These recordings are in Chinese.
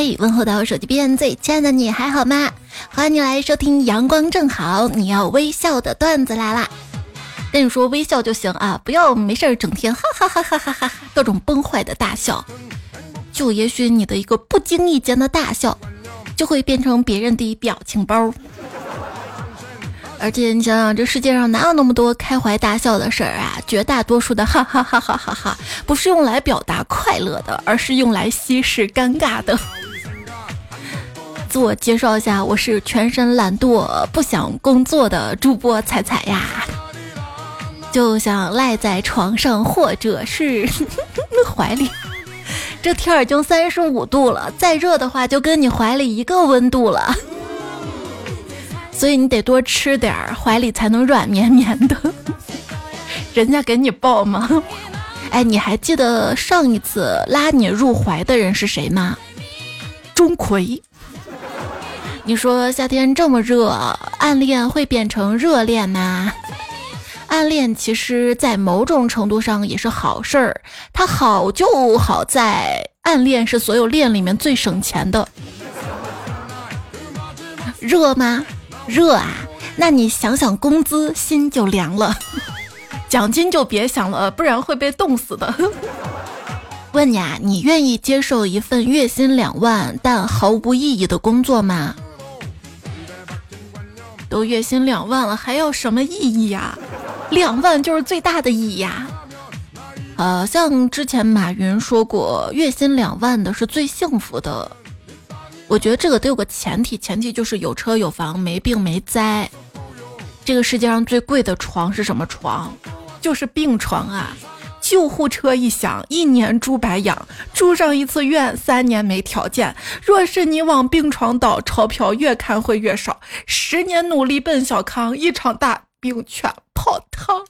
嘿，问候到我手机边最亲爱的你还好吗？欢迎你来收听阳光正好，你要微笑的段子来啦！跟你说微笑就行啊，不要没事儿整天哈哈哈哈哈哈各种崩坏的大笑。就也许你的一个不经意间的大笑，就会变成别人的表情包。而且你想想，这世界上哪有那么多开怀大笑的事儿啊？绝大多数的哈哈哈哈哈哈，不是用来表达快乐的，而是用来稀释尴尬的。自我介绍一下，我是全身懒惰、不想工作的主播彩彩呀，就想赖在床上或者是 怀里。这天儿已经三十五度了，再热的话就跟你怀里一个温度了。所以你得多吃点儿，怀里才能软绵绵的。人家给你抱吗？哎，你还记得上一次拉你入怀的人是谁吗？钟馗。你说夏天这么热，暗恋会变成热恋吗？暗恋其实，在某种程度上也是好事儿。它好就好在，暗恋是所有恋里面最省钱的。热吗？热啊，那你想想工资，心就凉了；奖金就别想了，不然会被冻死的。问你啊，你愿意接受一份月薪两万但毫无意义的工作吗？都月薪两万了，还要什么意义呀？两万就是最大的意义呀。呃，像之前马云说过，月薪两万的是最幸福的。我觉得这个得有个前提，前提就是有车有房没病没灾。这个世界上最贵的床是什么床？就是病床啊！救护车一响，一年猪白养，住上一次院，三年没条件。若是你往病床倒，钞票越看会越少。十年努力奔小康，一场大病全泡汤。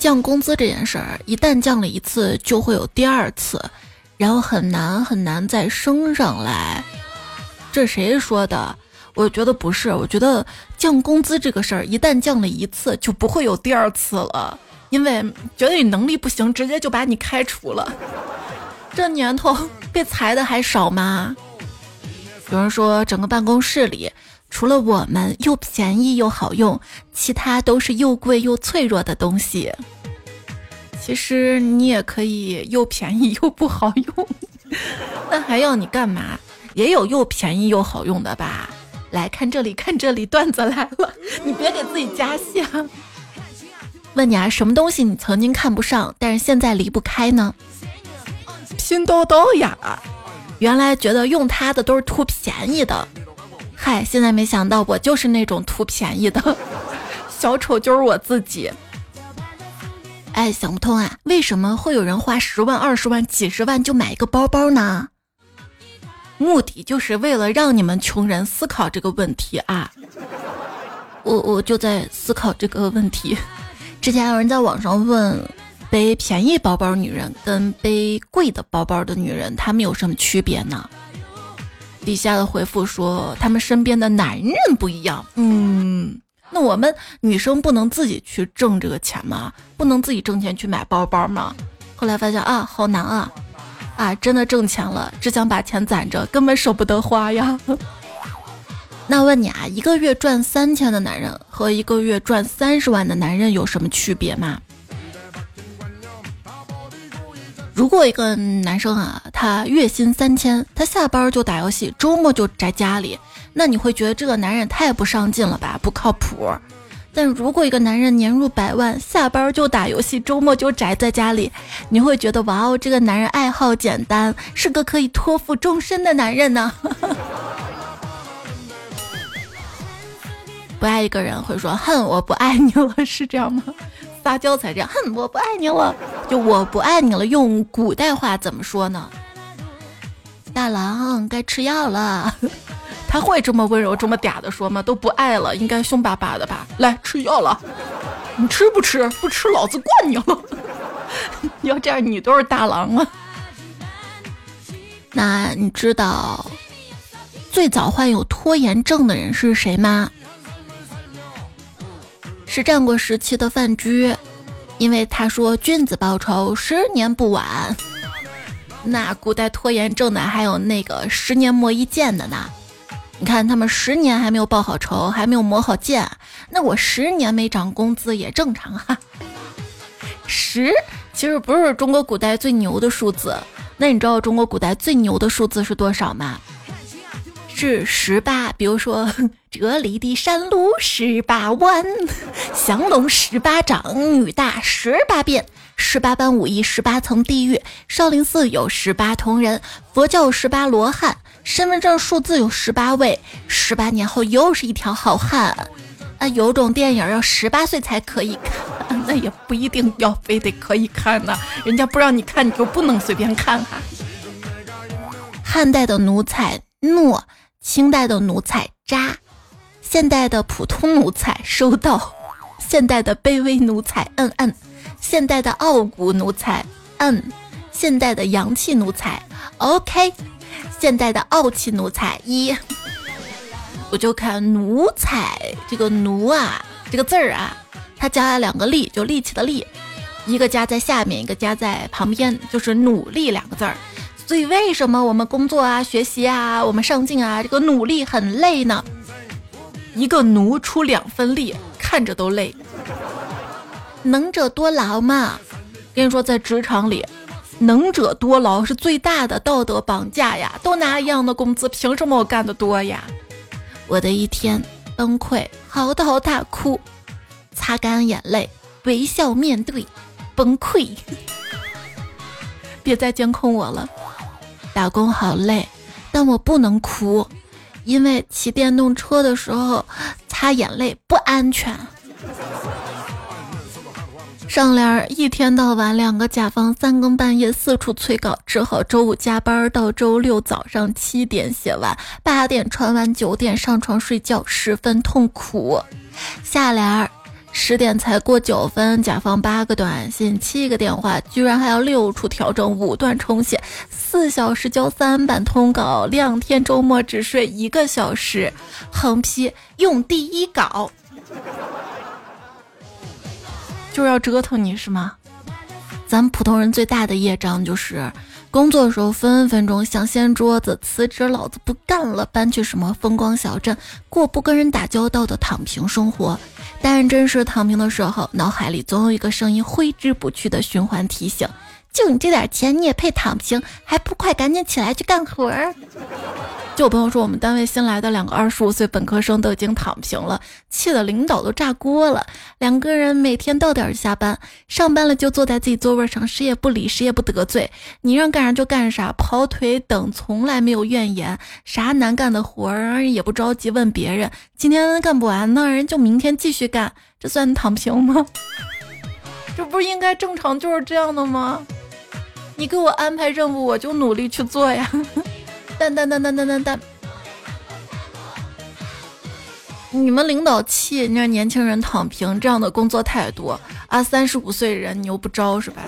降工资这件事儿，一旦降了一次，就会有第二次。然后很难很难再升上来，这谁说的？我觉得不是，我觉得降工资这个事儿，一旦降了一次，就不会有第二次了，因为觉得你能力不行，直接就把你开除了。这年头被裁的还少吗？有人说，整个办公室里除了我们又便宜又好用，其他都是又贵又脆弱的东西。其实你也可以又便宜又不好用，那还要你干嘛？也有又便宜又好用的吧？来看这里，看这里，段子来了，你别给自己加戏啊！问你啊，什么东西你曾经看不上，但是现在离不开呢？拼多多呀，原来觉得用它的都是图便宜的，嗨，现在没想到我就是那种图便宜的，小丑就是我自己。哎，想不通啊，为什么会有人花十万、二十万、几十万就买一个包包呢？目的就是为了让你们穷人思考这个问题啊！我我就在思考这个问题。之前有人在网上问，背便宜包包女人跟背贵的包包的女人，她们有什么区别呢？底下的回复说，他们身边的男人不一样。嗯。那我们女生不能自己去挣这个钱吗？不能自己挣钱去买包包吗？后来发现啊，好难啊！啊，真的挣钱了，只想把钱攒着，根本舍不得花呀。那问你啊，一个月赚三千的男人和一个月赚三十万的男人有什么区别吗？如果一个男生啊，他月薪三千，他下班就打游戏，周末就宅家里。那你会觉得这个男人太不上进了吧，不靠谱。但如果一个男人年入百万，下班就打游戏，周末就宅在家里，你会觉得哇哦，这个男人爱好简单，是个可以托付终身的男人呢。不爱一个人会说恨我不爱你了，是这样吗？撒娇才这样，恨我不爱你了，就我不爱你了，用古代话怎么说呢？大郎该吃药了。他会这么温柔、这么嗲的说吗？都不爱了，应该凶巴巴的吧？来吃药了，你吃不吃？不吃，老子灌你了！要这样，你都是大郎了。那你知道最早患有拖延症的人是谁吗？是战国时期的范雎，因为他说君子报仇，十年不晚。那古代拖延症的还有那个十年磨一剑的呢。你看他们十年还没有报好仇，还没有磨好剑，那我十年没涨工资也正常哈。十其实不是中国古代最牛的数字，那你知道中国古代最牛的数字是多少吗？是十八。比如说，这里的山路十八弯，降龙十八掌，女大十八变，十八般武艺，十八层地狱，少林寺有十八铜人，佛教有十八罗汉。身份证数字有十八位，十八年后又是一条好汉。啊，有种电影要十八岁才可以看，那也不一定要非得可以看呢。人家不让你看，你就不能随便看哈。汉代的奴才诺，清代的奴才渣，现代的普通奴才收到，现代的卑微奴才嗯嗯，现代的傲骨奴才嗯，现代的洋气奴才 OK。现代的傲气奴才一，我就看奴才这个奴啊，这个字儿啊，它加了两个力，就力气的力，一个加在下面，一个加在旁边，就是努力两个字儿。所以为什么我们工作啊、学习啊、我们上进啊，这个努力很累呢？一个奴出两分力，看着都累。能者多劳嘛，跟你说，在职场里。能者多劳是最大的道德绑架呀！都拿一样的工资，凭什么我干的多呀？我的一天崩溃，嚎啕大哭，擦干眼泪，微笑面对崩溃。别再监控我了，打工好累，但我不能哭，因为骑电动车的时候擦眼泪不安全。上联一天到晚两个甲方三更半夜四处催稿，只好周五加班到周六早上七点写完，八点传完，九点上床睡觉，十分痛苦。下联十点才过九分，甲方八个短信七个电话，居然还要六处调整五段重写，四小时交三版通稿，两天周末只睡一个小时，横批用第一稿。就是要折腾你是吗？咱们普通人最大的业障就是，工作的时候分分钟想掀桌子辞职，老子不干了，搬去什么风光小镇过不跟人打交道的躺平生活。但真实躺平的时候，脑海里总有一个声音挥之不去的循环提醒：就你这点钱，你也配躺平？还不快赶紧起来去干活儿！就有朋友说，我们单位新来的两个二十五岁本科生都已经躺平了，气得领导都炸锅了。两个人每天到点下班，上班了就坐在自己座位上，谁也不理，谁也不得罪，你让干啥就干啥，跑腿等从来没有怨言，啥难干的活儿也不着急问别人，今天干不完呢，人就明天继续干，这算躺平吗？这不是应该正常就是这样的吗？你给我安排任务，我就努力去做呀。但但但但但但但！你们领导气，你让年轻人躺平，这样的工作太多啊！三十五岁人你又不招是吧？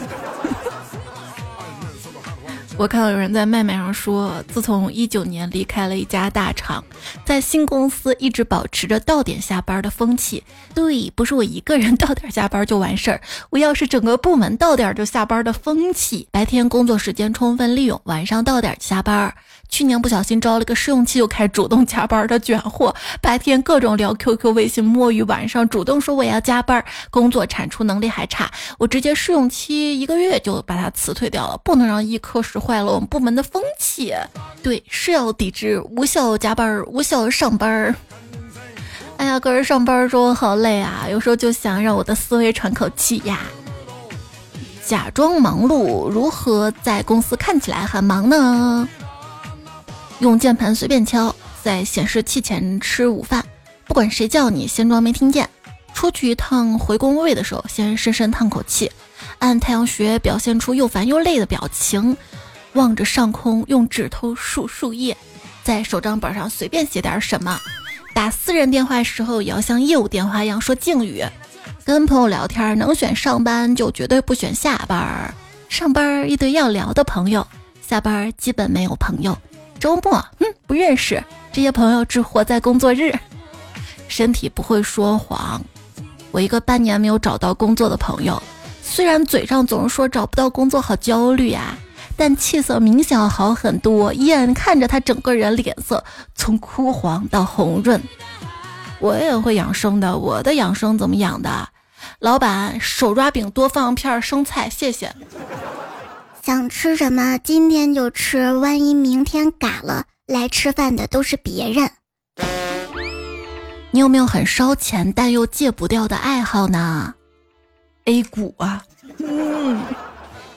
我看到有人在麦麦上说，自从一九年离开了一家大厂，在新公司一直保持着到点下班的风气。对，不是我一个人到点下班就完事儿，我要是整个部门到点就下班的风气。白天工作时间充分利用，晚上到点下班。去年不小心招了个试用期就开始主动加班的卷货，白天各种聊 QQ、微信摸鱼，晚上主动说我要加班，工作产出能力还差，我直接试用期一个月就把他辞退掉了，不能让一科室坏了我们部门的风气。对，是要抵制无效加班、无效上班。哎呀，个人上班中好累啊，有时候就想让我的思维喘口气呀。假装忙碌，如何在公司看起来很忙呢？用键盘随便敲，在显示器前吃午饭，不管谁叫你，先装没听见。出去一趟回工位的时候，先深深叹口气，按太阳穴表现出又烦又累的表情，望着上空，用指头数树叶，在手账本上随便写点什么。打私人电话时候也要像业务电话一样说敬语。跟朋友聊天能选上班就绝对不选下班。上班一堆要聊的朋友，下班基本没有朋友。周末，嗯，不认识这些朋友，只活在工作日。身体不会说谎。我一个半年没有找到工作的朋友，虽然嘴上总是说找不到工作好焦虑呀，但气色明显好很多。眼看着他整个人脸色从枯黄到红润。我也会养生的，我的养生怎么养的？老板，手抓饼多放片生菜，谢谢。想吃什么今天就吃，万一明天改了，来吃饭的都是别人。你有没有很烧钱但又戒不掉的爱好呢？A 股啊，嗯，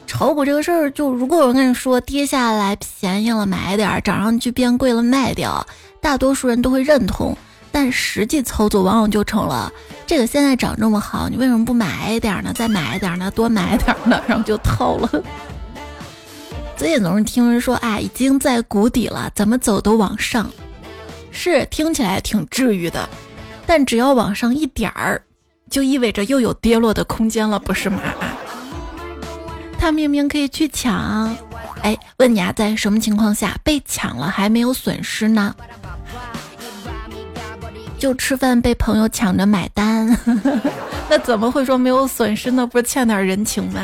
炒股这个事儿，就如果我跟你说跌下来便宜了买点儿，涨上去变贵了卖掉，大多数人都会认同。但实际操作往往就成了这个现在涨这么好，你为什么不买一点呢？再买一点呢？多买一点呢？然后就套了。最近总是听人说，哎，已经在谷底了，怎么走都往上，是听起来挺治愈的。但只要往上一点儿，就意味着又有跌落的空间了，不是吗？他明明可以去抢，哎，问你啊，在什么情况下被抢了还没有损失呢？就吃饭被朋友抢着买单，那怎么会说没有损失呢？不是欠点人情吗？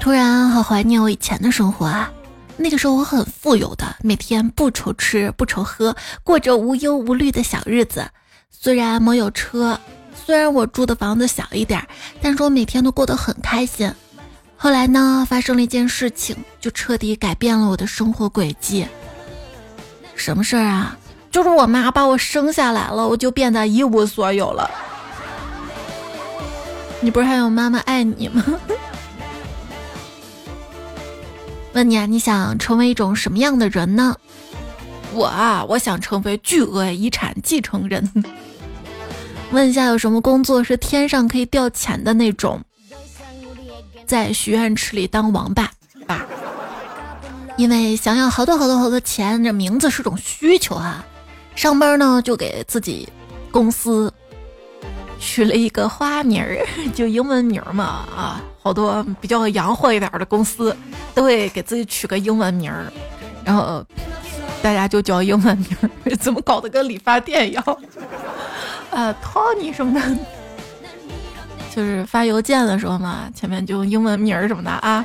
突然好怀念我以前的生活啊！那个时候我很富有的，每天不愁吃不愁喝，过着无忧无虑的小日子。虽然没有车，虽然我住的房子小一点，但是我每天都过得很开心。后来呢，发生了一件事情，就彻底改变了我的生活轨迹。什么事儿啊？就是我妈把我生下来了，我就变得一无所有了。你不是还有妈妈爱你吗？问你啊，你想成为一种什么样的人呢？我啊，我想成为巨额遗产继承人。问一下，有什么工作是天上可以掉钱的那种？在许愿池里当王八吧。因为想要好多好多好多钱，这名字是种需求啊。上班呢，就给自己公司取了一个花名儿，就英文名嘛啊。好多比较洋货一点的公司都会给自己取个英文名儿，然后大家就叫英文名儿。怎么搞得跟理发店一样？啊，Tony 什么的，就是发邮件的时候嘛，前面就用英文名儿什么的啊。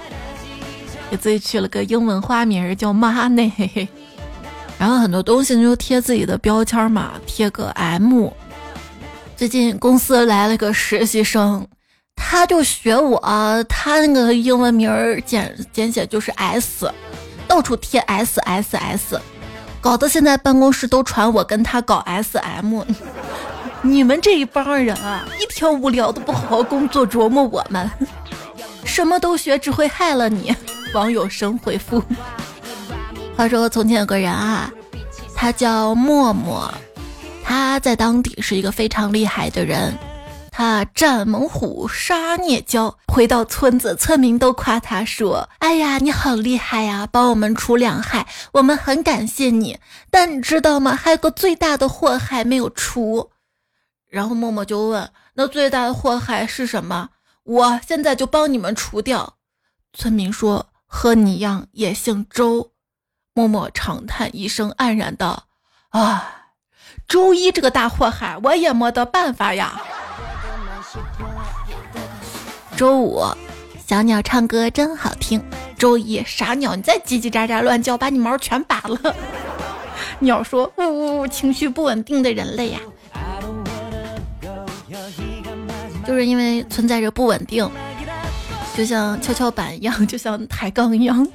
给自己取了个英文花名叫 Money，然后很多东西就贴自己的标签嘛，贴个 M。最近公司来了个实习生，他就学我，他那个英文名儿简简写就是 S，到处贴 S S S，搞得现在办公室都传我跟他搞 SM。你们这一帮人啊，一天无聊都不好好工作琢磨我们，什么都学只会害了你。网友神回复：话说从前有个人啊，他叫默默，他在当地是一个非常厉害的人，他战猛虎，杀孽蛟。回到村子，村民都夸他说：“哎呀，你好厉害呀，帮我们除两害，我们很感谢你。但你知道吗？还有个最大的祸害没有除。”然后默默就问：“那最大的祸害是什么？我现在就帮你们除掉。”村民说。和你一样也姓周，默默长叹一声，黯然道：“啊，周一这个大祸害，我也没得办法呀。”周五，小鸟唱歌真好听。周一，傻鸟，你再叽叽喳喳乱叫，把你毛全拔了。鸟说：“呜呜呜，情绪不稳定的人类呀，就是因为存在着不稳定。”就像跷跷板一样，就像抬杠一样。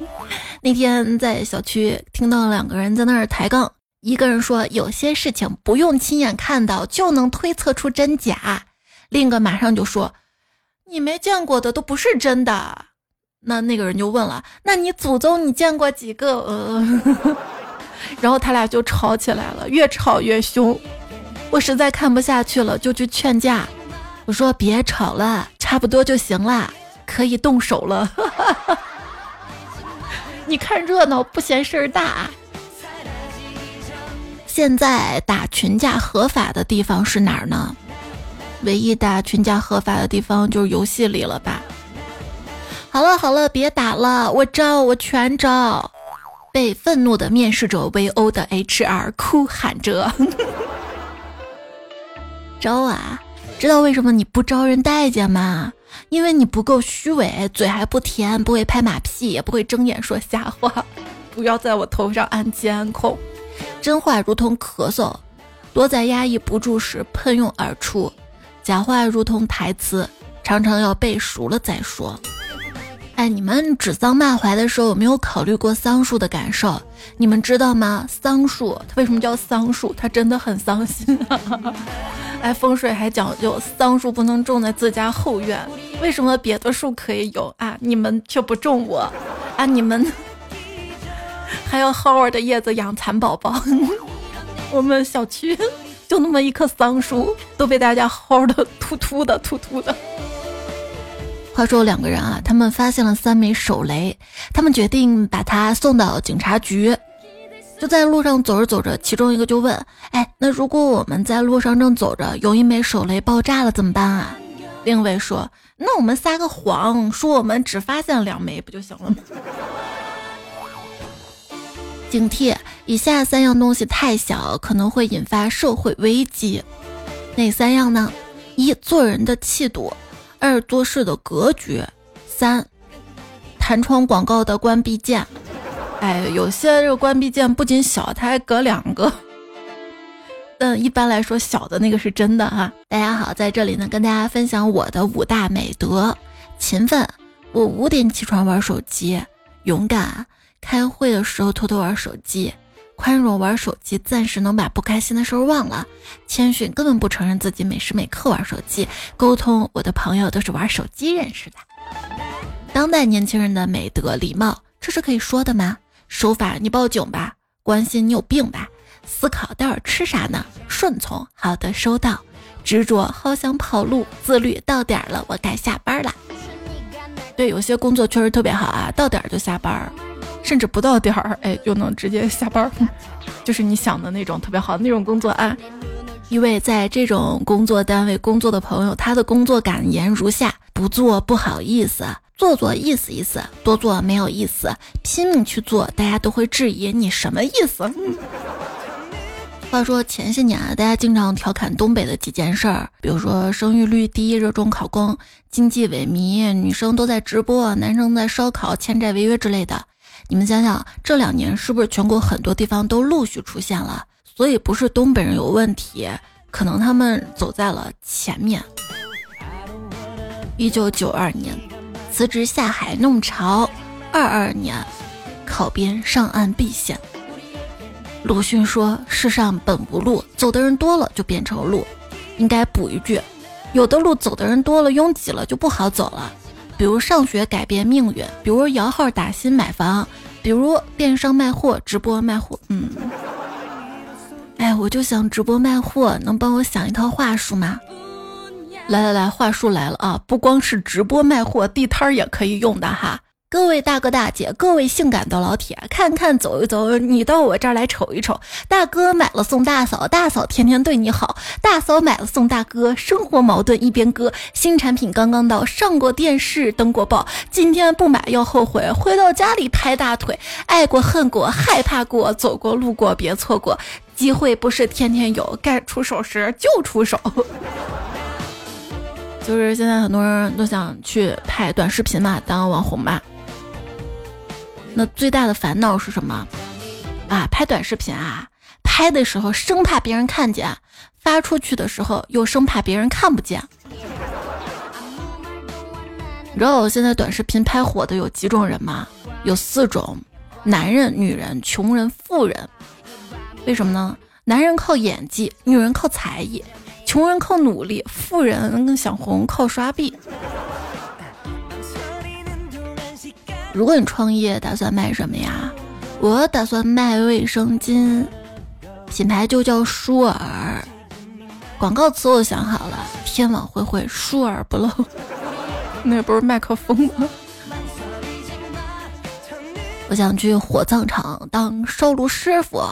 那天在小区听到两个人在那儿抬杠，一个人说有些事情不用亲眼看到就能推测出真假，另一个马上就说你没见过的都不是真的。那那个人就问了，那你祖宗你见过几个？呃，然后他俩就吵起来了，越吵越凶。我实在看不下去了，就去劝架。我说别吵了，差不多就行了。可以动手了，你看热闹不嫌事儿大。现在打群架合法的地方是哪儿呢？唯一打群架合法的地方就是游戏里了吧？好了好了，别打了，我招我全招。被愤怒的面试者围殴的 HR 哭喊着：“ 招啊！知道为什么你不招人待见吗？因为你不够虚伪，嘴还不甜，不会拍马屁，也不会睁眼说瞎话。不要在我头上安监控，真话如同咳嗽，多在压抑不住时喷涌而出；假话如同台词，常常要背熟了再说。哎，你们指桑骂槐的时候有没有考虑过桑树的感受？你们知道吗？桑树它为什么叫桑树？它真的很伤心。哎，风水还讲究桑树不能种在自家后院，为什么别的树可以有啊？你们却不种我啊？你们还要薅我的叶子养蚕宝宝？我们小区就那么一棵桑树，都被大家薅的秃秃的、秃秃的。话说两个人啊，他们发现了三枚手雷，他们决定把它送到警察局。就在路上走着走着，其中一个就问：“哎，那如果我们在路上正走着，有一枚手雷爆炸了怎么办啊？”另一位说：“那我们撒个谎，说我们只发现两枚，不就行了吗？”警惕：以下三样东西太小，可能会引发社会危机。哪三样呢？一、做人的气度。二做事的格局，三弹窗广告的关闭键。哎，有些这个关闭键不仅小，它还隔两个。但一般来说，小的那个是真的哈。大家好，在这里呢，跟大家分享我的五大美德：勤奋，我五点起床玩手机；勇敢，开会的时候偷偷玩手机。宽容玩手机，暂时能把不开心的事儿忘了；谦逊，根本不承认自己每时每刻玩手机。沟通，我的朋友都是玩手机认识的。当代年轻人的美德，礼貌，这是可以说的吗？守法，你报警吧；关心，你有病吧；思考，待会儿吃啥呢？顺从，好的，收到；执着，好想跑路；自律，到点儿了，我该下班了。对，有些工作确实特别好啊，到点儿就下班。甚至不到点儿，哎，就能直接下班，就是你想的那种特别好的那种工作啊。一位在这种工作单位工作的朋友，他的工作感言如下：不做不好意思，做做意思意思，多做没有意思，拼命去做，大家都会质疑你什么意思。话说前些年啊，大家经常调侃东北的几件事儿，比如说生育率低、热衷考公、经济萎靡、女生都在直播、男生在烧烤、欠债违约之类的。你们想想，这两年是不是全国很多地方都陆续出现了？所以不是东北人有问题，可能他们走在了前面。一九九二年辞职下海弄潮，二二年考编上岸避险。鲁迅说：“世上本无路，走的人多了就变成路。”应该补一句：有的路走的人多了，拥挤了就不好走了。比如上学改变命运，比如摇号打新买房，比如电商卖货、直播卖货。嗯，哎，我就想直播卖货，能帮我想一套话术吗？来来来，话术来了啊！不光是直播卖货，地摊儿也可以用的哈。各位大哥大姐，各位性感的老铁，看看走一走，你到我这儿来瞅一瞅。大哥买了送大嫂，大嫂天天对你好；大嫂买了送大哥，生活矛盾一边搁。新产品刚刚到，上过电视，登过报，今天不买要后悔。回到家里拍大腿，爱过恨过害怕过，走过路过别错过，机会不是天天有，该出手时就出手。就是现在很多人都想去拍短视频嘛，当网红嘛。那最大的烦恼是什么？啊，拍短视频啊，拍的时候生怕别人看见，发出去的时候又生怕别人看不见。你知道现在短视频拍火的有几种人吗？有四种：男人、女人、穷人、富人。为什么呢？男人靠演技，女人靠才艺，穷人靠努力，富人想红靠刷币。如果你创业，打算卖什么呀？我打算卖卫生巾，品牌就叫舒尔。广告词我想好了：天网恢恢，疏而不漏。那不是麦克风吗？我想去火葬场当烧炉师傅，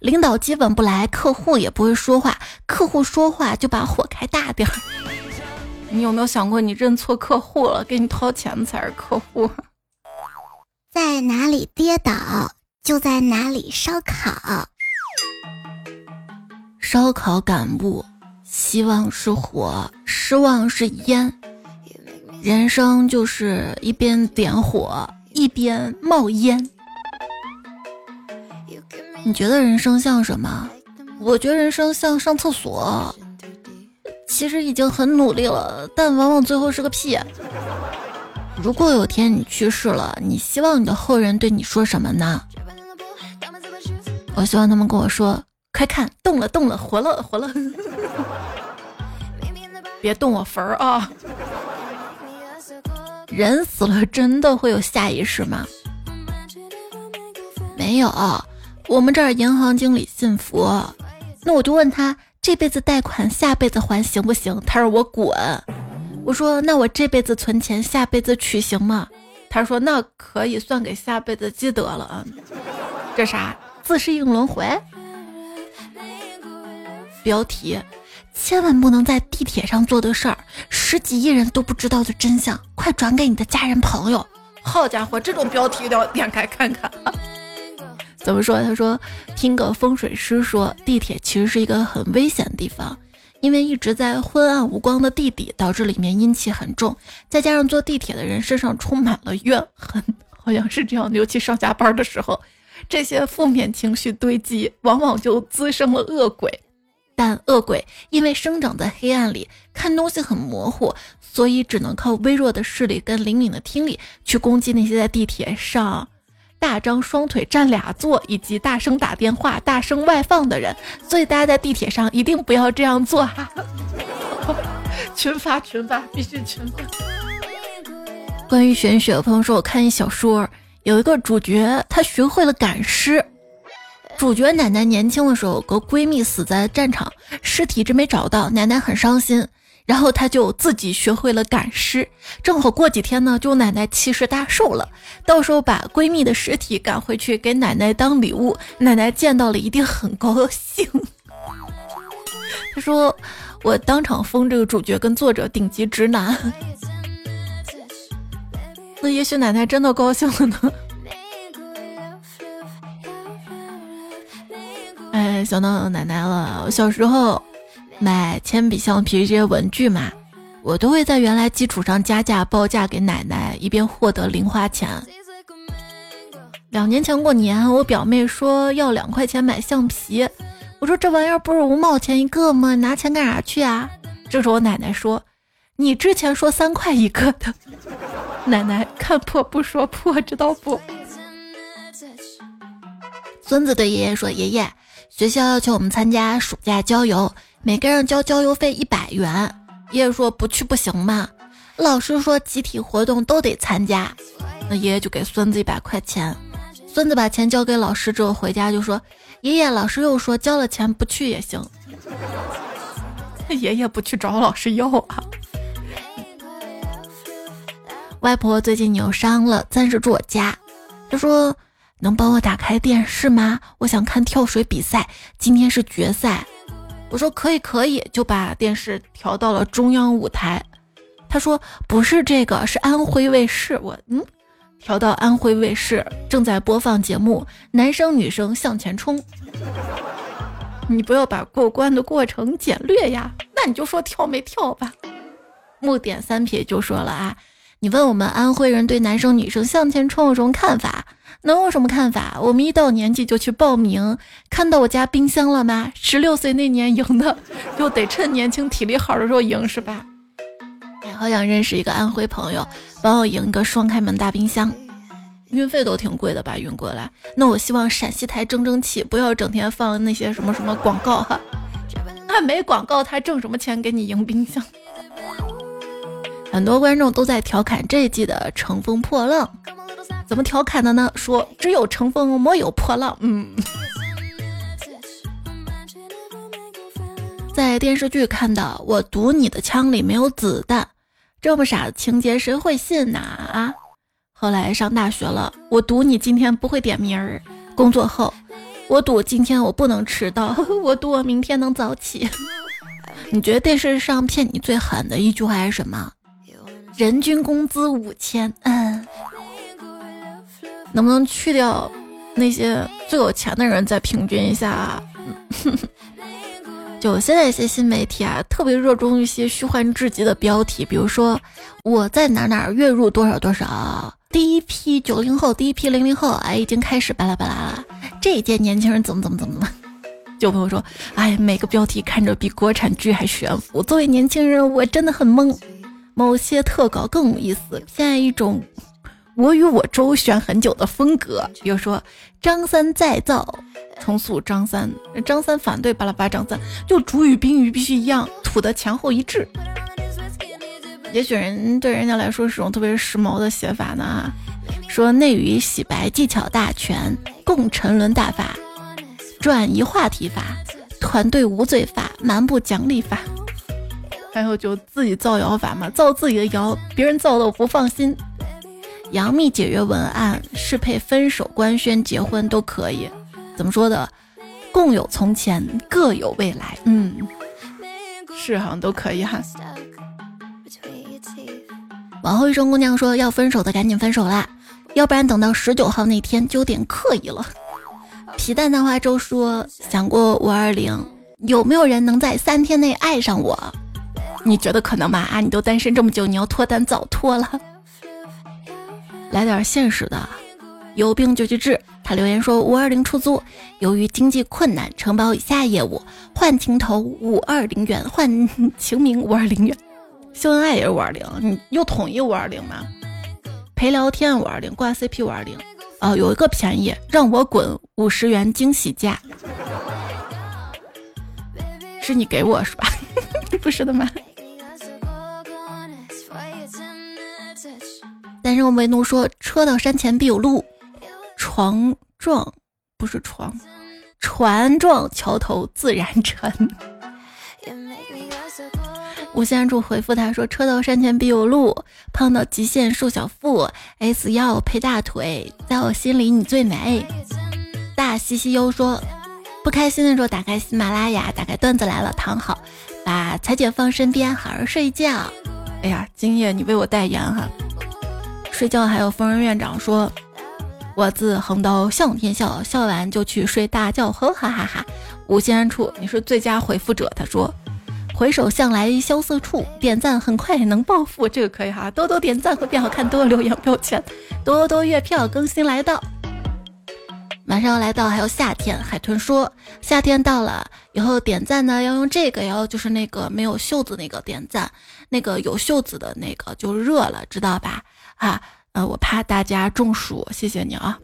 领导基本不来，客户也不会说话，客户说话就把火开大点儿。你有没有想过，你认错客户了，给你掏钱才是客户？在哪里跌倒，就在哪里烧烤。烧烤感悟：希望是火，失望是烟。人生就是一边点火，一边冒烟。你觉得人生像什么？我觉得人生像上厕所。其实已经很努力了，但往往最后是个屁。如果有天你去世了，你希望你的后人对你说什么呢？我希望他们跟我说：“快看，动了，动了，活了，活了。”别动我坟儿啊！人死了真的会有下一世吗？没有，我们这儿银行经理信佛，那我就问他。这辈子贷款，下辈子还行不行？他让我滚。我说那我这辈子存钱，下辈子取行吗？他说那可以算给下辈子积德了啊。这啥？自适应轮回？标题：千万不能在地铁上做的事儿，十几亿人都不知道的真相，快转给你的家人朋友。好家伙，这种标题都要点开看看。怎么说？他说，听个风水师说，地铁其实是一个很危险的地方，因为一直在昏暗无光的地底，导致里面阴气很重，再加上坐地铁的人身上充满了怨恨，好像是这样的。尤其上下班的时候，这些负面情绪堆积，往往就滋生了恶鬼。但恶鬼因为生长在黑暗里，看东西很模糊，所以只能靠微弱的视力跟灵敏的听力去攻击那些在地铁上。大张双腿占俩座，以及大声打电话、大声外放的人，所以大家在地铁上一定不要这样做哈！群发群发，必须群发。关于玄学，朋友说我看一小说，有一个主角他学会了赶尸。主角奶奶年轻的时候有个闺蜜死在战场，尸体一直没找到，奶奶很伤心。然后他就自己学会了赶尸，正好过几天呢，就奶奶七十大寿了，到时候把闺蜜的尸体赶回去给奶奶当礼物，奶奶见到了一定很高兴。他说：“我当场封这个主角跟作者顶级直男。”那也许奶奶真的高兴了呢。哎，想到奶奶了，小时候。买铅笔、橡皮这些文具嘛，我都会在原来基础上加价报价给奶奶，以便获得零花钱。两年前过年，我表妹说要两块钱买橡皮，我说这玩意儿不是五毛钱一个吗？拿钱干啥去啊？这时我奶奶说：“你之前说三块一个的。”奶奶看破不说破，知道不？孙子对爷爷说：“爷爷，学校要求我们参加暑假郊游。”每个人交交邮费一百元，爷爷说不去不行吗？老师说集体活动都得参加，那爷爷就给孙子一百块钱。孙子把钱交给老师之后回家就说：“爷爷，老师又说交了钱不去也行。”爷爷不去找老师要啊。外婆最近扭伤了，暂时住我家。他说：“能帮我打开电视吗？我想看跳水比赛，今天是决赛。”我说可以可以，就把电视调到了中央舞台。他说不是这个，是安徽卫视。我嗯，调到安徽卫视，正在播放节目《男生女生向前冲》。你不要把过关的过程简略呀，那你就说跳没跳吧。木点三撇就说了啊，你问我们安徽人对男生女生向前冲有什么看法？能有什么看法？我们一到年纪就去报名。看到我家冰箱了吗？十六岁那年赢的，就得趁年轻体力好的时候赢，是吧？哎，好想认识一个安徽朋友，帮我赢一个双开门大冰箱。运费都挺贵的吧？运过来。那我希望陕西台争争气，不要整天放那些什么什么广告哈。那没广告，他挣什么钱给你赢冰箱？很多观众都在调侃这一季的《乘风破浪》。怎么调侃的呢？说只有乘风，没有破浪。嗯，在电视剧看到我赌你的枪里没有子弹，这么傻的情节谁会信呐？啊！后来上大学了，我赌你今天不会点名儿。工作后，我赌今天我不能迟到，我赌我明天能早起。你觉得电视上骗你最狠的一句话是什么？人均工资五千。嗯。能不能去掉那些最有钱的人，再平均一下？就现在一些新媒体啊，特别热衷一些虚幻至极的标题，比如说我在哪哪月入多少多少，第一批九零后，第一批零零后，哎，已经开始巴拉巴拉了。这一届年轻人怎么怎么怎么了？就朋友说，哎，每个标题看着比国产剧还悬浮。作为年轻人，我真的很懵。某些特稿更有意思，现在一种我与我周旋很久的风格，比如说张三再造。重塑张三，张三反对巴拉巴张三，就主语宾语必须一样，土的前后一致。也许人对人家来说是种特别时髦的写法呢。说内娱洗白技巧大全，共沉沦大法，转移话题法，团队无罪法，蛮不讲理法，还有就自己造谣法嘛，造自己的谣，别人造的我不放心。杨幂解约文案适配分手、官宣、结婚都可以。怎么说的？共有从前，各有未来。嗯，是好像都可以哈。往后余生姑娘说要分手的赶紧分手啦，要不然等到十九号那天就有点刻意了。皮蛋蛋花粥说想过五二零，有没有人能在三天内爱上我？你觉得可能吗？啊，你都单身这么久，你要脱单早脱了。来点现实的。有病就去治。他留言说：“五二零出租，由于经济困难，承包以下业务：换情头五二零元，换情名五二零元，秀恩爱也是五二零，你又统一五二零吗？陪聊天五二零，挂 CP 五二零。哦，有一个便宜，让我滚五十元惊喜价，是你给我是吧？不是的吗？”单身为奴说：“车到山前必有路。”床撞不是床，船撞桥头自然沉。吴先柱回复他说：“车到山前必有路，胖到极限瘦小腹，S 腰配大腿，在我心里你最美。”大西西优说：“不开心的时候打开喜马拉雅，打开段子来了，躺好，把彩姐放身边，好好睡觉。”哎呀，今夜你为我代言哈，睡觉还有疯人院长说。我自横刀向天笑，笑完就去睡大觉，呵哈哈哈。无心处，你是最佳回复者。他说：“回首向来萧瑟处，点赞很快能暴富。”这个可以哈，多多点赞会变好看，多多留言标签，多多月票更新来到。马上要来到，还有夏天。海豚说：“夏天到了，以后点赞呢要用这个，要就是那个没有袖子那个点赞，那个有袖子的那个就热了，知道吧？啊。”呃，我怕大家中暑，谢谢你啊。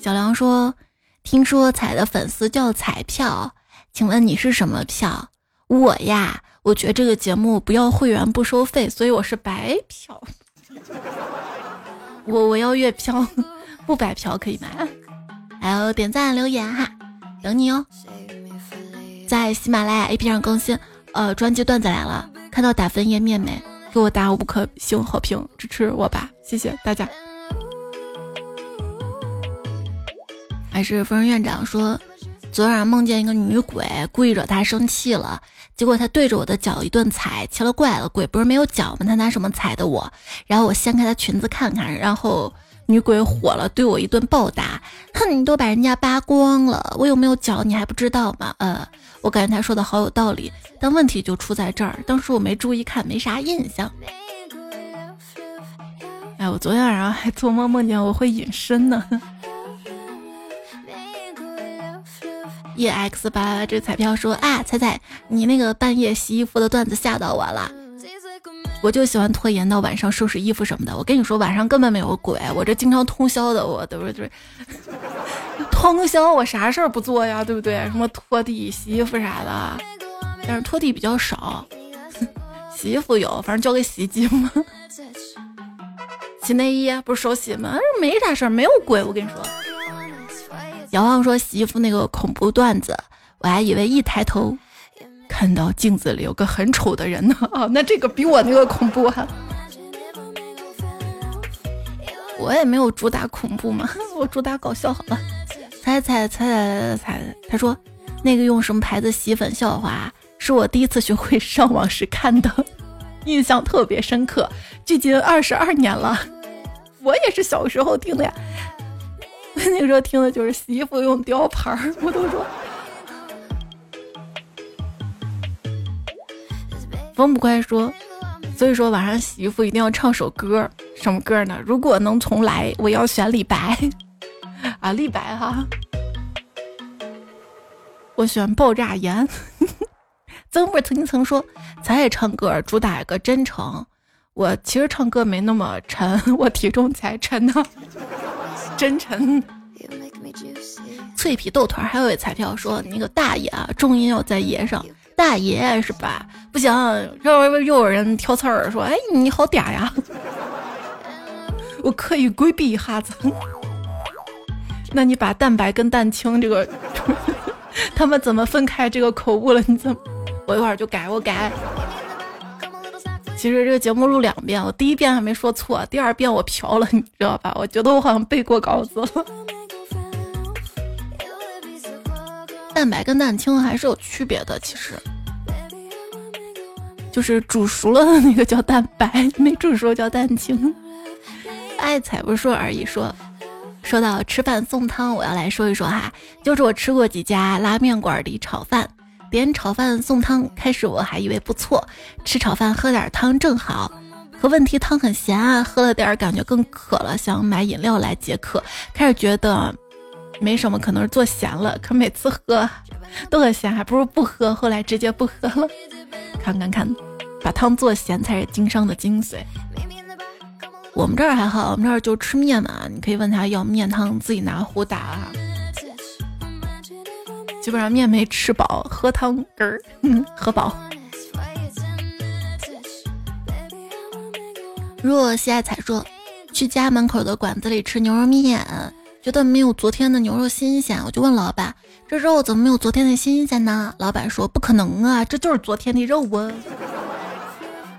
小梁说：“听说彩的粉丝叫彩票，请问你是什么票？”我呀，我觉得这个节目不要会员不收费，所以我是白票。我我要月票，不白票可以吗？还有点赞留言哈，等你哦。在喜马拉雅 APP 上更新，呃，专辑段子来了，看到打分页面没？给我打五颗星好评，支持我吧，谢谢大家。还是疯人院长说，昨晚上梦见一个女鬼，故意惹他生气了，结果他对着我的脚一顿踩，奇了怪了，鬼不是没有脚吗？他拿什么踩的我？然后我掀开他裙子看看，然后女鬼火了，对我一顿暴打，哼，你都把人家扒光了，我有没有脚你还不知道吗？呃。我感觉他说的好有道理，但问题就出在这儿，当时我没注意看，没啥印象。哎，我昨天晚上还做梦梦见我会隐身呢。E X 八这彩票说啊，彩彩，你那个半夜洗衣服的段子吓到我了。我就喜欢拖延到晚上收拾衣服什么的。我跟你说，晚上根本没有鬼，我这经常通宵的，我对不对？通宵我啥事儿不做呀，对不对？什么拖地、洗衣服啥的，但是拖地比较少，洗衣服有，反正交给洗衣机嘛。洗内衣不是手洗吗？没啥事儿，没有鬼。我跟你说，遥望说洗衣服那个恐怖段子，我还以为一抬头看到镜子里有个很丑的人呢。啊，那这个比我那个恐怖啊。我也没有主打恐怖嘛，我主打搞笑好了。猜猜猜猜猜猜！他说，那个用什么牌子洗粉笑话，是我第一次学会上网时看的，印象特别深刻。距今二十二年了，我也是小时候听的呀。那个时候听的就是洗衣服用雕牌儿，我都说风不快说，所以说晚上洗衣服一定要唱首歌，什么歌呢？如果能重来，我要选李白 啊，李白哈，我选爆炸盐。曾不曾经曾说，咱也唱歌，主打一个真诚。我其实唱歌没那么沉，我体重才沉呢，真沉。脆皮豆团还有一彩票说，那个大爷啊，重音要在爷上，大爷是吧？不行，又又有人挑刺儿说，哎，你好嗲呀，我可以规避一下子。那你把蛋白跟蛋清这个，他们怎么分开这个口误了？你怎么？我一会儿就改，我改。其实这个节目录两遍，我第一遍还没说错，第二遍我飘了，你知道吧？我觉得我好像背过稿子了。蛋白跟蛋清还是有区别的，其实就是煮熟了的那个叫蛋白，没煮熟叫蛋清。爱才不说而已，说说到吃饭送汤，我要来说一说哈，就是我吃过几家拉面馆里炒饭。点炒饭送汤，开始我还以为不错，吃炒饭喝点汤正好。可问题汤很咸啊，喝了点感觉更渴了，想买饮料来解渴。开始觉得没什么，可能是做咸了。可每次喝都很咸，还不如不喝。后来直接不喝了。看看看，把汤做咸才是经商的精髓。我们这儿还好，我们这儿就吃面嘛，你可以问他要面汤，自己拿壶打。基本上面没吃饱，喝汤根儿，喝饱。若西爱彩说，去家门口的馆子里吃牛肉面，觉得没有昨天的牛肉新鲜，我就问老板：“这肉怎么没有昨天的新鲜呢？”老板说：“不可能啊，这就是昨天的肉啊。”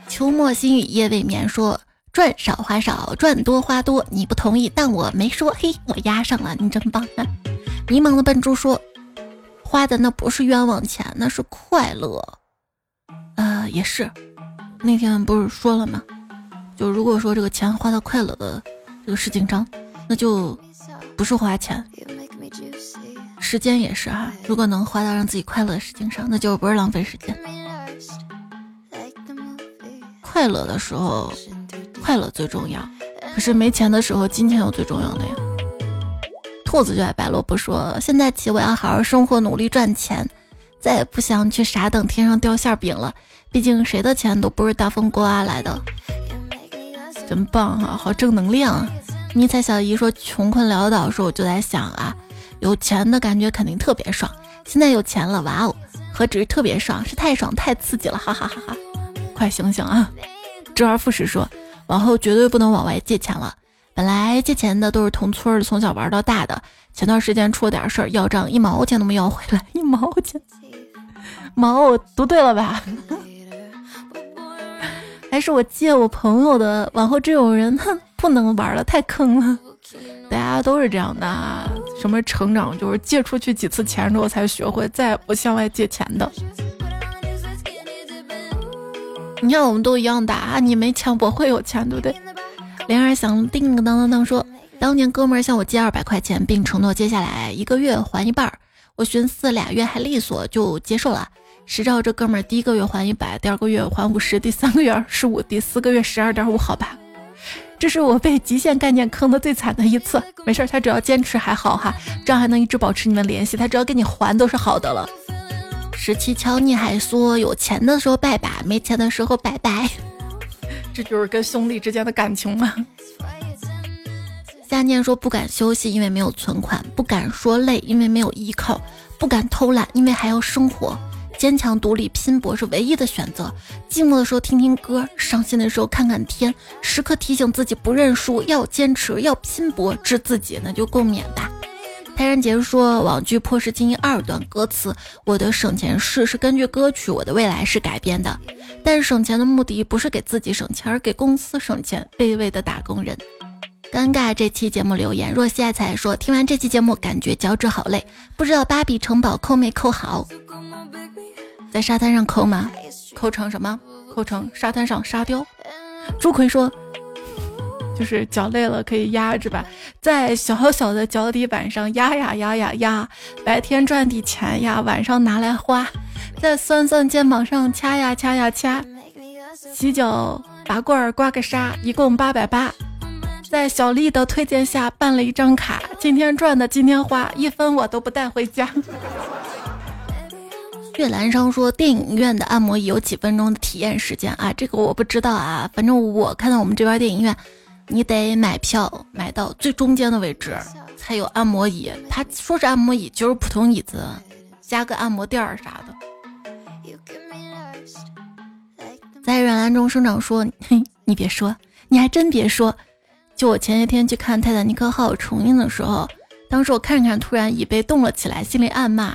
秋末心雨夜未眠说：“赚少花少，赚多花多。”你不同意，但我没说。嘿，我押上了，你真棒。迷茫的笨猪说。花的那不是冤枉钱，那是快乐。呃，也是，那天不是说了吗？就如果说这个钱花到快乐的这个事情上，那就不是花钱。时间也是哈，如果能花到让自己快乐的事情上，那就不是浪费时间。快乐的时候，快乐最重要。可是没钱的时候，金钱又最重要的呀。兔子就爱白萝卜说：“现在起，我要好好生活，努力赚钱，再也不想去傻等天上掉馅饼了。毕竟谁的钱都不是大风刮来的。”真棒啊，好正能量啊！迷彩小姨说：“穷困潦倒时，我就在想啊，有钱的感觉肯定特别爽。现在有钱了，哇哦，何止是特别爽，是太爽太刺激了，哈哈哈哈！快醒醒啊！”周而复始说：“往后绝对不能往外借钱了。”本来借钱的都是同村的，从小玩到大的。前段时间出了点事儿，要账一毛钱都没要回来，一毛钱。毛，读对了吧？还是我借我朋友的。往后这种人，哼，不能玩了，太坑了。大家都是这样的，什么成长就是借出去几次钱之后才学会再也不向外借钱的。你看，我们都一样的啊，你没钱，我会有钱，对不对？铃儿响，叮当当当说，当年哥们儿向我借二百块钱，并承诺接下来一个月还一半儿。我寻思俩月还利索，就接受了。谁知道这哥们儿第一个月还一百，第二个月还五十，第三个月十五，第四个月十二点五，好吧。这是我被极限概念坑的最惨的一次。没事，他只要坚持还好哈，这样还能一直保持你们联系。他只要给你还都是好的了。十七敲你还说有钱的时候拜拜，没钱的时候拜拜。这就是跟兄弟之间的感情吗？夏念说不敢休息，因为没有存款；不敢说累，因为没有依靠；不敢偷懒，因为还要生活。坚强、独立、拼搏是唯一的选择。寂寞的时候听听歌，伤心的时候看看天，时刻提醒自己不认输，要坚持，要拼搏，治自己，那就共勉吧。泰然杰说，网剧《破世精英二》段歌词：“我的省钱事是根据歌曲《我的未来》是改编的，但省钱的目的不是给自己省钱，而给公司省钱。卑微的打工人，尴尬。这期节目留言：若曦爱彩说，听完这期节目感觉脚趾好累，不知道芭比城堡扣没扣好？在沙滩上扣吗？扣成什么？扣成沙滩上沙雕。朱奎说。就是脚累了可以压着吧，在小小的脚底板上压呀压呀压，白天赚的钱呀，晚上拿来花，在酸酸肩膀上掐呀掐呀掐，洗脚拔罐刮个痧，一共八百八。在小丽的推荐下办了一张卡，今天赚的今天花，一分我都不带回家。月兰生说，电影院的按摩椅有几分钟的体验时间啊？这个我不知道啊，反正我看到我们这边电影院，你得买票买到最中间的位置才有按摩椅。他说是按摩椅，就是普通椅子，加个按摩垫儿啥的。在软兰中生长说，嘿，你别说，你还真别说。就我前些天去看《泰坦尼克号》重映的时候，当时我看看，突然椅背动了起来，心里暗骂：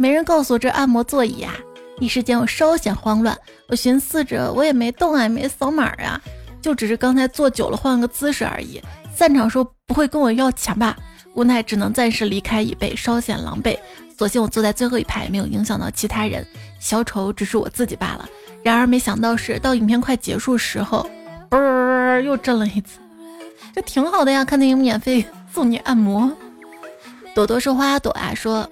没人告诉我这按摩座椅啊！一时间我稍显慌乱。我寻思着，我也没动啊，没扫码啊，就只是刚才坐久了换个姿势而已。散场说不会跟我要钱吧？无奈只能暂时离开椅背，稍显狼狈。所幸我坐在最后一排，没有影响到其他人，小丑只是我自己罢了。然而没想到是，到影片快结束时候，嘣，又震了一次。这挺好的呀，看电影免费送你按摩。朵朵是花朵啊，说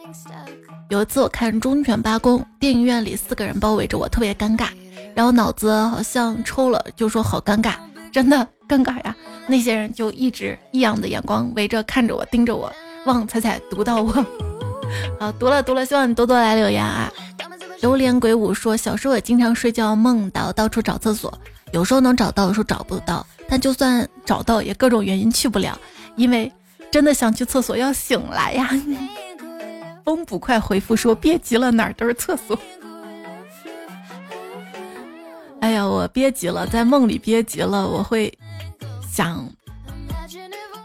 有一次我看《忠犬八公》，电影院里四个人包围着我，特别尴尬，然后脑子好像抽了，就说好尴尬，真的尴尬呀。那些人就一直异样的眼光围着看着我，盯着我。望彩彩读到我，好读了读了，希望你多多来留言啊。榴莲鬼舞说，小时候也经常睡觉梦到到处找厕所，有时候能找到，有时候找不到。但就算找到，也各种原因去不了，因为真的想去厕所要醒来呀。风捕快回复说：“别急了，哪儿都是厕所。”哎呀，我憋急了，在梦里憋急了，我会想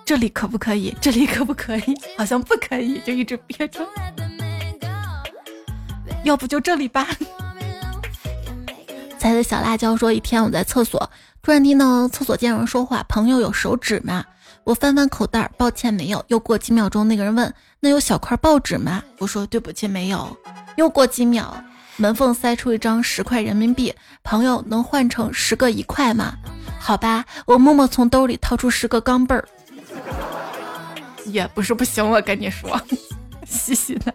这里可不可以？这里可不可以？好像不可以，就一直憋着。要不就这里吧。猜的小辣椒说：“一天我在厕所。”突然听到厕所间有人说话，朋友有手指吗？我翻翻口袋，抱歉没有。又过几秒钟，那个人问：“那有小块报纸吗？”我说：“对不起，没有。”又过几秒，门缝塞出一张十块人民币，朋友能换成十个一块吗？好吧，我默默从兜里掏出十个钢镚儿，也不是不行。我跟你说，嘻嘻的。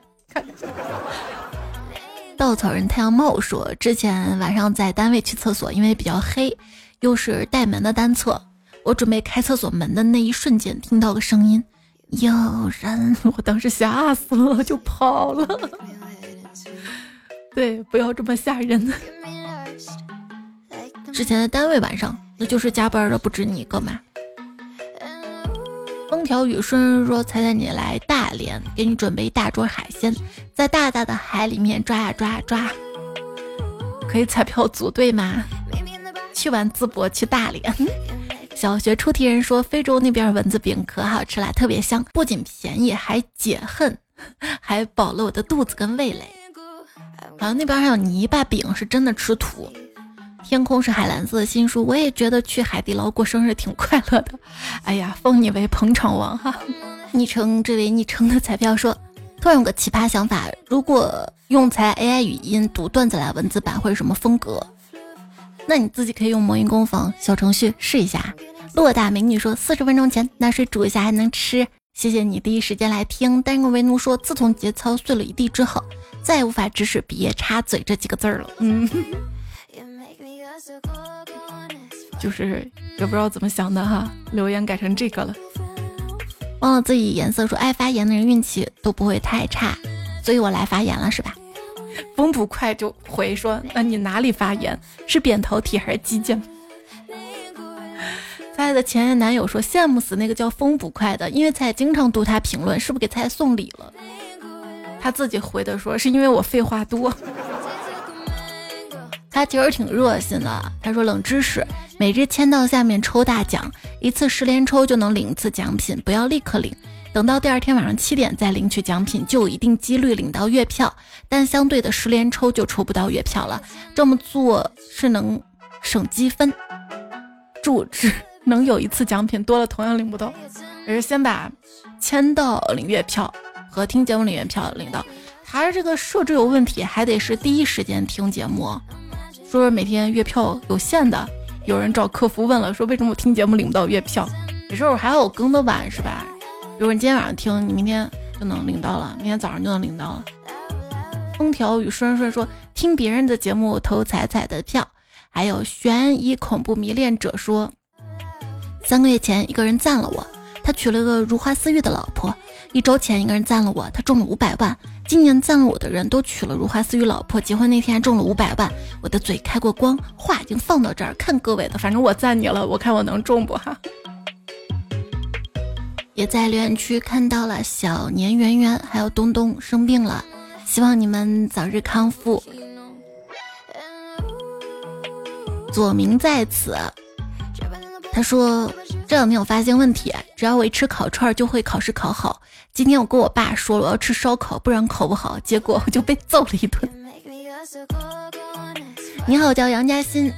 稻草人太阳帽说，之前晚上在单位去厕所，因为比较黑。又是带门的单侧，我准备开厕所门的那一瞬间，听到个声音，有人，我当时吓死了，就跑了。对，不要这么吓人。之前的单位晚上，那就是加班的不止你一个嘛。风调雨顺说：“猜猜你来大连，给你准备一大桌海鲜，在大大的海里面抓呀抓呀抓，可以彩票组队吗？”去完淄博去大连，小学出题人说非洲那边蚊子饼可好吃了，特别香，不仅便宜还解恨，还饱了我的肚子跟味蕾。好像那边还有泥巴饼，是真的吃土。天空是海蓝色的新书，我也觉得去海底捞过生日挺快乐的。哎呀，封你为捧场王哈！昵称这位昵称的彩票说，突然有个奇葩想法，如果用才 AI 语音读段子来文字版会是什么风格？那你自己可以用魔音工坊小程序试一下。洛大美女说，四十分钟前拿水煮一下还能吃。谢谢你第一时间来听。单个为奴说，自从节操碎了一地之后，再也无法直视“别插嘴”这几个字儿了。嗯，就是也不知道怎么想的哈，留言改成这个了。忘了自己颜色说，爱发言的人运气都不会太差，所以我来发言了，是吧？风捕快就回说：“那你哪里发言？是扁桃体还是肌腱？”菜的前任男友说：“羡慕死那个叫风捕快的，因为菜经常读他评论，是不是给菜送礼了？”他自己回的说：“是因为我废话多。”他其实挺热心的，他说：“冷知识，每日签到下面抽大奖，一次十连抽就能领一次奖品，不要立刻领。”等到第二天晚上七点再领取奖品，就有一定几率领到月票，但相对的十连抽就抽不到月票了。这么做是能省积分，注释能有一次奖品多了同样领不到，也是先把签到领月票和听节目领月票领到，还是这个设置有问题，还得是第一时间听节目。说是每天月票有限的，有人找客服问了，说为什么我听节目领不到月票？有时候还好更的晚是吧？如果你今天晚上听，你明天就能领到了，明天早上就能领到了。风调雨顺顺说听别人的节目投彩彩的票，还有悬疑恐怖迷恋者说，三个月前一个人赞了我，他娶了个如花似玉的老婆；一周前一个人赞了我，他中了五百万；今年赞了我的人都娶了如花似玉老婆，结婚那天还中了五百万。我的嘴开过光，话已经放到这儿，看各位的，反正我赞你了，我看我能中不哈。也在留言区看到了小年圆圆还有东东生病了，希望你们早日康复。左明在此，他说这两天我发现问题，只要我一吃烤串就会考试考好。今天我跟我爸说我要吃烧烤，不然考不好，结果我就被揍了一顿。你好，我叫杨嘉欣，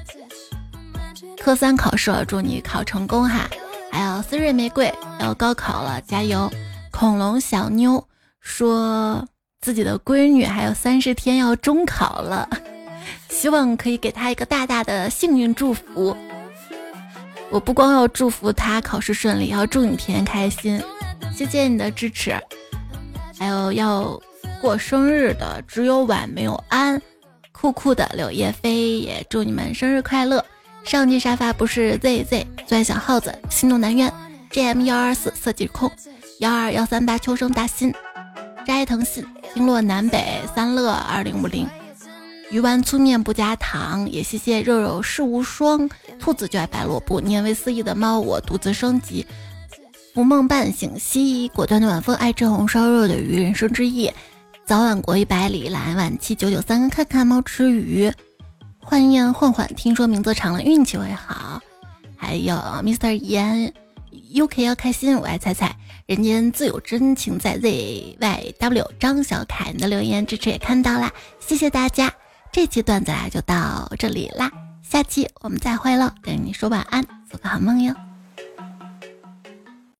科三考试，祝你考成功哈。还有思瑞玫瑰要高考了，加油！恐龙小妞说自己的闺女还有三十天要中考了，希望可以给她一个大大的幸运祝福。我不光要祝福他考试顺利，要祝你天天开心。谢谢你的支持。还有要过生日的只有晚没有安，酷酷的柳叶飞也祝你们生日快乐。上期沙发不是 zz 最爱小耗子心动南苑 gm 幺二四色即空幺二幺三八秋生大新斋藤信星落南北三乐二零五零鱼丸粗面不加糖，也谢谢肉肉世无双兔子就爱白萝卜念为思义的猫我独自升级浮梦半醒兮果断的晚风爱吃红烧肉的鱼人生之意早晚过一百里来晚七九九三看看猫吃鱼。欢宴混混，听说名字长了运气会好。还有 Mr. 言 UK 要开心，我爱彩彩，人间自有真情在 ZYW。张小凯，你的留言支持也看到啦，谢谢大家。这期段子啊就到这里啦，下期我们再会喽，跟你说晚安，做个好梦哟。